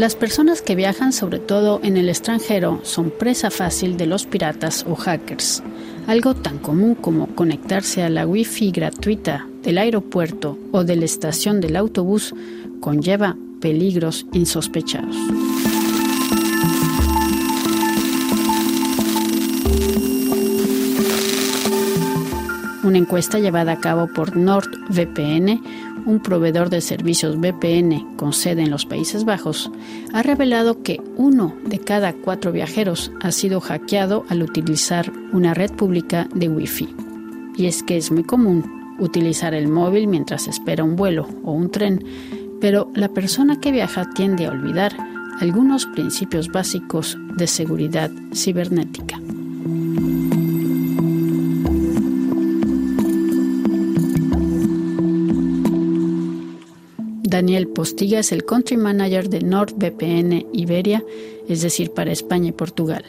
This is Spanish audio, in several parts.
Las personas que viajan, sobre todo en el extranjero, son presa fácil de los piratas o hackers. Algo tan común como conectarse a la Wi-Fi gratuita del aeropuerto o de la estación del autobús conlleva peligros insospechados. Encuesta llevada a cabo por NordVPN, un proveedor de servicios VPN con sede en los Países Bajos, ha revelado que uno de cada cuatro viajeros ha sido hackeado al utilizar una red pública de Wi-Fi. Y es que es muy común utilizar el móvil mientras espera un vuelo o un tren, pero la persona que viaja tiende a olvidar algunos principios básicos de seguridad cibernética. Daniel Postiga es el country manager de NordVPN Iberia, es decir, para España y Portugal.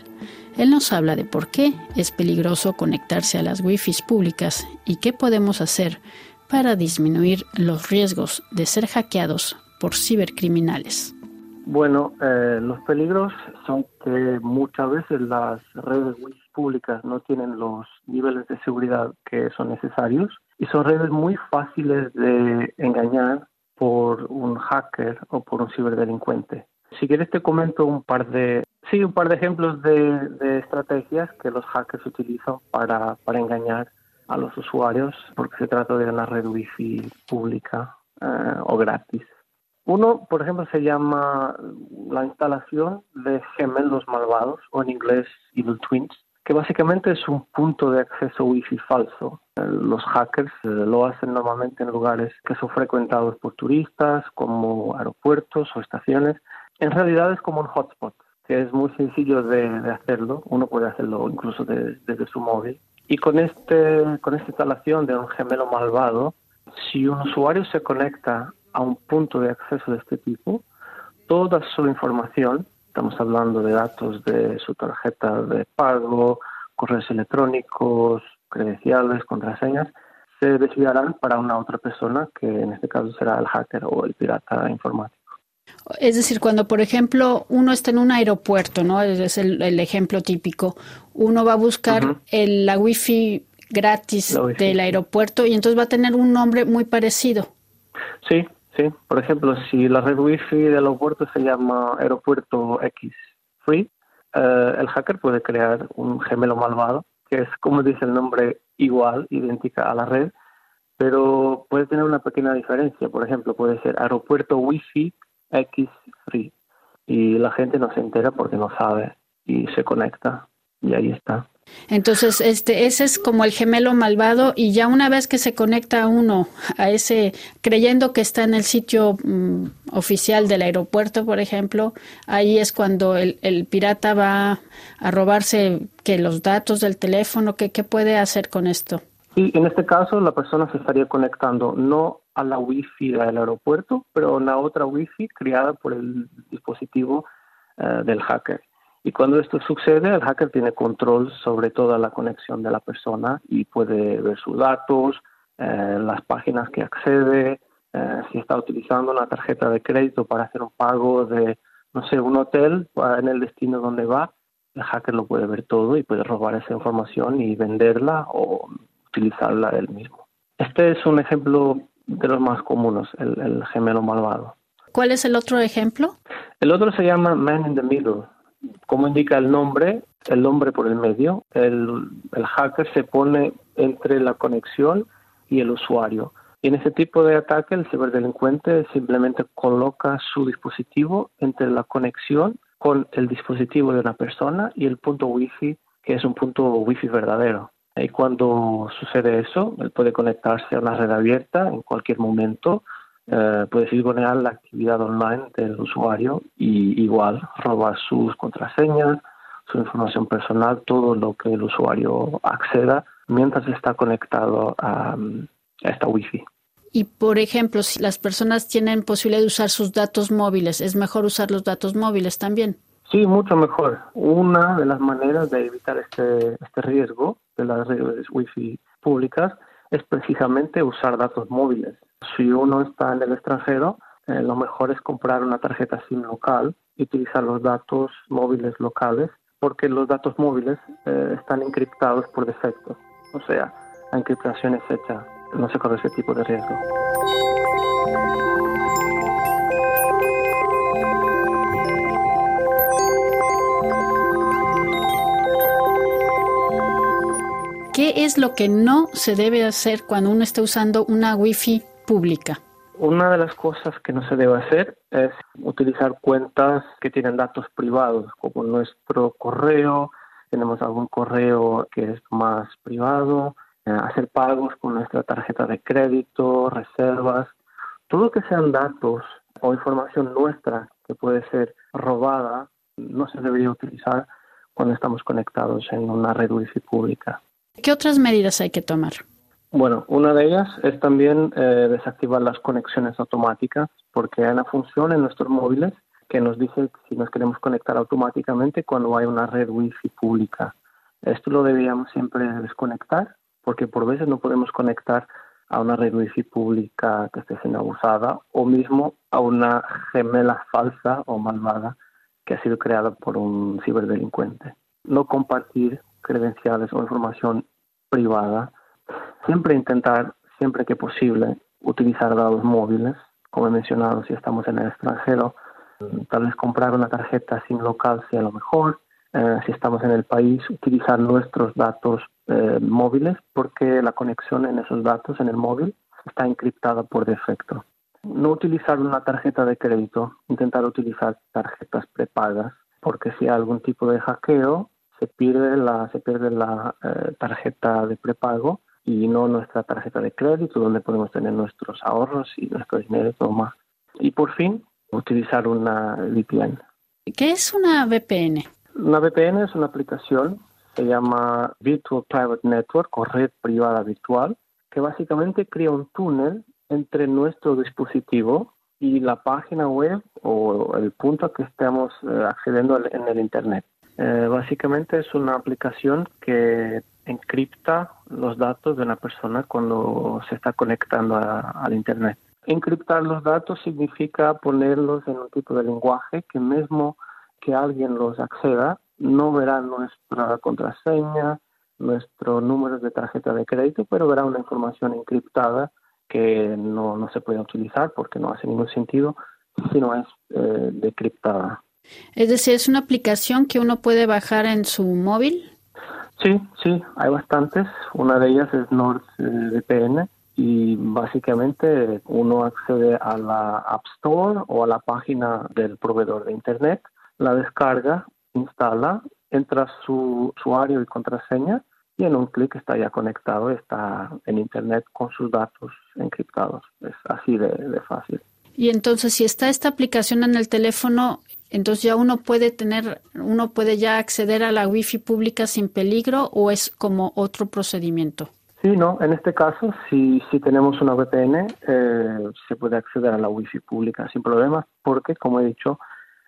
Él nos habla de por qué es peligroso conectarse a las Wi-Fi públicas y qué podemos hacer para disminuir los riesgos de ser hackeados por cibercriminales. Bueno, eh, los peligros son que muchas veces las redes Wi-Fi públicas no tienen los niveles de seguridad que son necesarios y son redes muy fáciles de engañar por un hacker o por un ciberdelincuente. Si quieres te comento un par de sí un par de ejemplos de, estrategias que los hackers utilizan para, para, engañar a los usuarios porque se trata de una red wifi pública eh, o gratis. Uno, por ejemplo, se llama la instalación de gemelos malvados o en inglés evil twins que básicamente es un punto de acceso wifi falso. Los hackers eh, lo hacen normalmente en lugares que son frecuentados por turistas, como aeropuertos o estaciones. En realidad es como un hotspot, que es muy sencillo de, hacerlo. Uno puede hacerlo incluso desde su móvil. Y con, este, con esta instalación de un gemelo malvado, si un usuario se conecta a un punto de acceso de este tipo, toda su información Estamos hablando de datos de su tarjeta de pago, correos electrónicos, credenciales, contraseñas, se desviarán para una otra persona que en este caso será el hacker o el pirata informático. Es decir, cuando por ejemplo uno está en un aeropuerto, ¿no? Es el, ejemplo típico. Uno va a buscar el, la wifi gratis del aeropuerto y entonces va a tener un nombre muy parecido. Sí, Sí, por ejemplo, si la red wifi del aeropuerto se llama Aeropuerto X Free, eh, el hacker puede crear un gemelo malvado, que es, como dice el nombre, igual, idéntica a la red, pero puede tener una pequeña diferencia. Por ejemplo, puede ser Aeropuerto Wi-Fi X Free. Y la gente no se entera porque no sabe y se conecta. Y ahí está. Entonces, este, ese es como el gemelo malvado y ya una vez que se conecta uno a ese, creyendo que está en el sitio mm, oficial del aeropuerto, por ejemplo, ahí es cuando el, el pirata va a robarse que los datos del teléfono, ¿qué, ¿qué puede hacer con esto? Sí, en este caso la persona se estaría conectando no a la wifi del aeropuerto, pero a una otra wifi creada por el dispositivo eh, del hacker. Y cuando esto sucede, el hacker tiene control sobre toda la conexión de la persona y puede ver sus datos, eh, las páginas que accede, eh, si está utilizando una tarjeta de crédito para hacer un pago de, no sé, un hotel en el destino donde va, el hacker lo puede ver todo y puede robar esa información y venderla o utilizarla él mismo. Este es un ejemplo de los más comunes, el, el gemelo malvado. ¿Cuál es el otro ejemplo? El otro se llama Man in the Middle como indica el nombre, el nombre por el medio, el, hacker se pone entre la conexión y el usuario. Y en ese tipo de ataque, el ciberdelincuente simplemente coloca su dispositivo entre la conexión con el dispositivo de una persona y el punto wifi, que es un punto wifi verdadero. Y cuando sucede eso, él puede conectarse a una red abierta en cualquier momento eh, puede sigonear la actividad online del usuario y igual robar sus contraseñas, su información personal, todo lo que el usuario acceda mientras está conectado a, esta Wi-Fi. Y por ejemplo, si las personas tienen posibilidad de usar sus datos móviles, ¿es mejor usar los datos móviles también? Sí, mucho mejor. Una de las maneras de evitar este, este riesgo de las redes Wi-Fi públicas es precisamente usar datos móviles. Si uno está en el extranjero, eh, lo mejor es comprar una tarjeta SIM local y utilizar los datos móviles locales porque los datos móviles eh, están encriptados por defecto. O sea, la encriptación es hecha, no se corre ese tipo de riesgo. ¿Qué es lo que no se debe hacer cuando uno está usando una Wi-Fi pública? Una de las cosas que no se debe hacer es utilizar cuentas que tienen datos privados, como nuestro correo, tenemos algún correo que es más privado, eh, hacer pagos con nuestra tarjeta de crédito, reservas, todo que sean datos o información nuestra que puede ser robada, no se debería utilizar cuando estamos conectados en una red wifi pública. ¿Qué otras medidas hay que tomar? Bueno, una de ellas es también eh, desactivar las conexiones automáticas, porque hay una función en nuestros móviles que nos dice si nos queremos conectar automáticamente cuando hay una red wifi pública. Esto lo deberíamos siempre desconectar, porque por veces no podemos conectar a una red wifi pública que esté siendo abusada o mismo a una gemela falsa o malvada que ha sido creada por un ciberdelincuente. No compartir credenciales o información privada. Siempre intentar, siempre que posible, utilizar datos móviles, como he mencionado, si estamos en el extranjero, tal vez comprar una tarjeta SIM local sea lo mejor. Eh, si estamos en el país, utilizar nuestros datos eh, móviles porque la conexión en esos datos en el móvil está encriptada por defecto. No utilizar una tarjeta de crédito, intentar utilizar tarjetas prepagas porque si hay algún tipo de hackeo, se pierde la, se pierde la eh, tarjeta de prepago y no nuestra tarjeta de crédito donde podemos tener nuestros ahorros y nuestro dinero y todo más. Y por fin, utilizar una VPN. ¿Qué es una VPN? Una VPN es una aplicación, se llama Virtual Private Network o red privada virtual, que básicamente crea un túnel entre nuestro dispositivo y la página web o el punto a que estemos eh, accediendo en el Internet. Eh, básicamente es una aplicación que encripta los datos de una persona cuando se está conectando al Internet. Encriptar los datos significa ponerlos en un tipo de lenguaje que mismo que alguien los acceda, no verá nuestra contraseña, nuestro número de tarjeta de crédito, pero verá una información encriptada que no, no se puede utilizar porque no hace ningún sentido si no es eh, decriptada. Es decir, es una aplicación que uno puede bajar en su móvil. Sí, sí, hay bastantes. Una de ellas es NordVPN y básicamente uno accede a la App Store o a la página del proveedor de Internet, la descarga, instala, entra su usuario y contraseña y en un clic está ya conectado, está en Internet con sus datos encriptados. Es así de, de fácil. Y entonces, si está esta aplicación en el teléfono, entonces ya uno puede tener, uno puede ya acceder a la Wi-Fi pública sin peligro o es como otro procedimiento. Sí, no, en este caso, si, si tenemos una VPN, eh, se puede acceder a la Wi-Fi pública sin problemas, porque, como he dicho,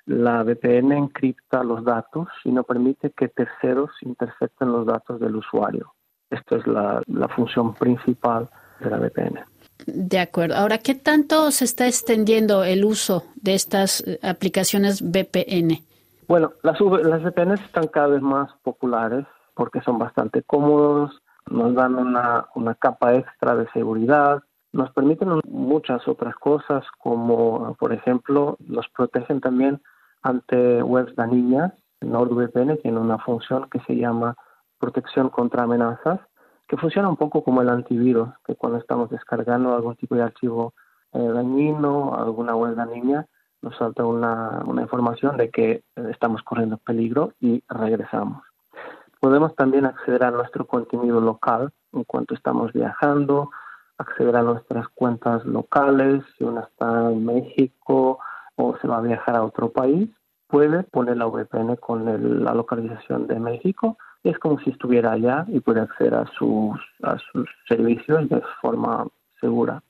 la VPN encripta los datos y no permite que terceros intercepten los datos del usuario. Esta es la, la función principal de la VPN. De acuerdo. Ahora, ¿qué tanto se está extendiendo el uso de estas eh, aplicaciones VPN? Bueno, las, las VPN están cada vez más populares porque son bastante cómodos, nos dan una, una capa extra de seguridad, nos permiten muchas otras cosas como, por ejemplo, nos protegen también ante webs dañinas. NordVPN tiene una función que se llama protección contra amenazas que funciona un poco como el antivirus, que cuando estamos descargando algún tipo de archivo eh, dañino, alguna web dañina, nos salta una, una información de que eh, estamos corriendo peligro y regresamos. Podemos también acceder a nuestro contenido local en cuanto estamos viajando, acceder a nuestras cuentas locales, si uno está en México o se va a viajar a otro país, puede poner la VPN con la localización de México es como si estuviera allá y puede acceder a sus, a sus servicios de forma segura.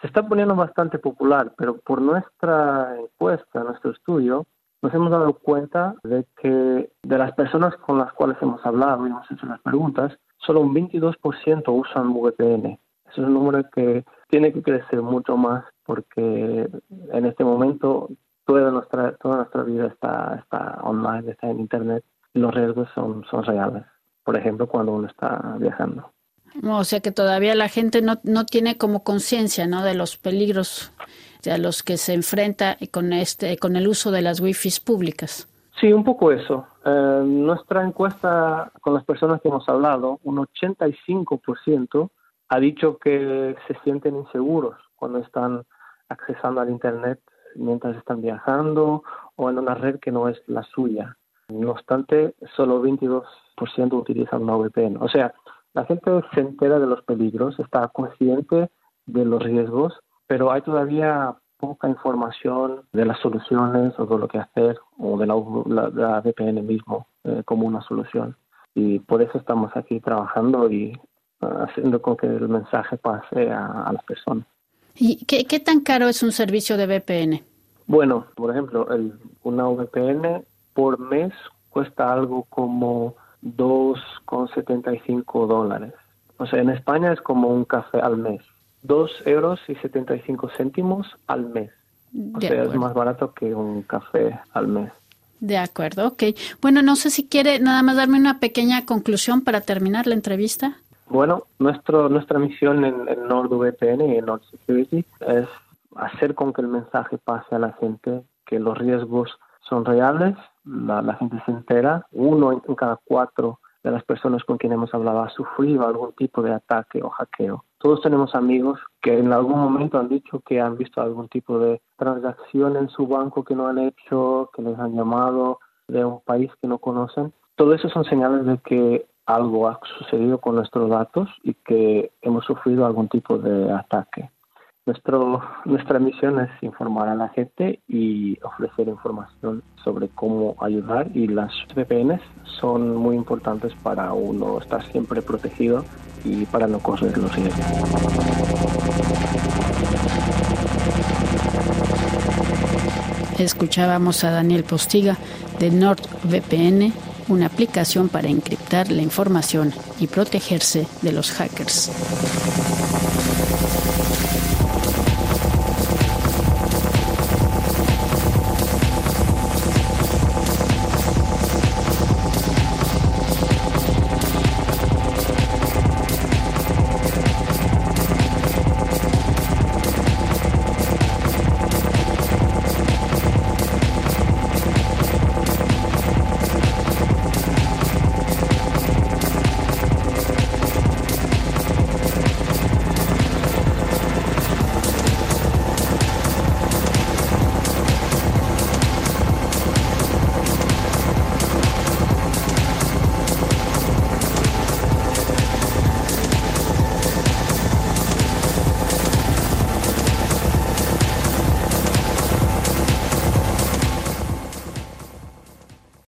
Se está poniendo bastante popular, pero por nuestra encuesta, nuestro estudio, nos hemos dado cuenta de que de las personas con las cuales hemos hablado y hemos hecho las preguntas, solo un 22% usan VPN. Es un número que tiene que crecer mucho más porque en este momento toda nuestra, toda nuestra vida está, está online, está en Internet los riesgos son, son reales. Por ejemplo, cuando uno está viajando. O sea que todavía la gente no, no tiene como conciencia ¿no? de los peligros a los que se enfrenta con, este, con el uso de las wifi públicas. Sí, un poco eso. Eh, nuestra encuesta con las personas que hemos hablado, un 85% ha dicho que se sienten inseguros cuando están accesando al Internet mientras están viajando o en una red que no es la suya. No obstante, solo 22% utilizan una VPN. O sea, la gente se entera de los peligros, está consciente de los riesgos, pero hay todavía poca información de las soluciones o de lo que hacer o de la, VPN mismo eh, como una solución. Y por eso estamos aquí trabajando y uh, haciendo con que el mensaje pase a, las personas. ¿Y qué, qué, tan caro es un servicio de VPN? Bueno, por ejemplo, el, una VPN por mes cuesta algo como 2,75 dólares. O sea, en España es como un café al mes. 2 euros y 75 céntimos al mes. O sea, es más barato que un café al mes. De acuerdo, ok. Bueno, no sé si quiere nada más darme una pequeña conclusión para terminar la entrevista. Bueno, nuestro, nuestra misión en, en NordVPN y en Nord Security es hacer con que el mensaje pase a la gente que los riesgos son reales, la, gente se entera, uno en cada cuatro de las personas con quien hemos hablado ha sufrido algún tipo de ataque o hackeo. Todos tenemos amigos que en algún momento han dicho que han visto algún tipo de transacción en su banco que no han hecho, que les han llamado de un país que no conocen. Todo eso son señales de que algo ha sucedido con nuestros datos y que hemos sufrido algún tipo de ataque. Nuestro, nuestra misión es informar a la gente y ofrecer información sobre cómo ayudar y las VPNs son muy importantes para uno estar siempre protegido y para no correr los riesgos. Escuchábamos a Daniel Postiga de NordVPN, una aplicación para encriptar la información y protegerse de los hackers.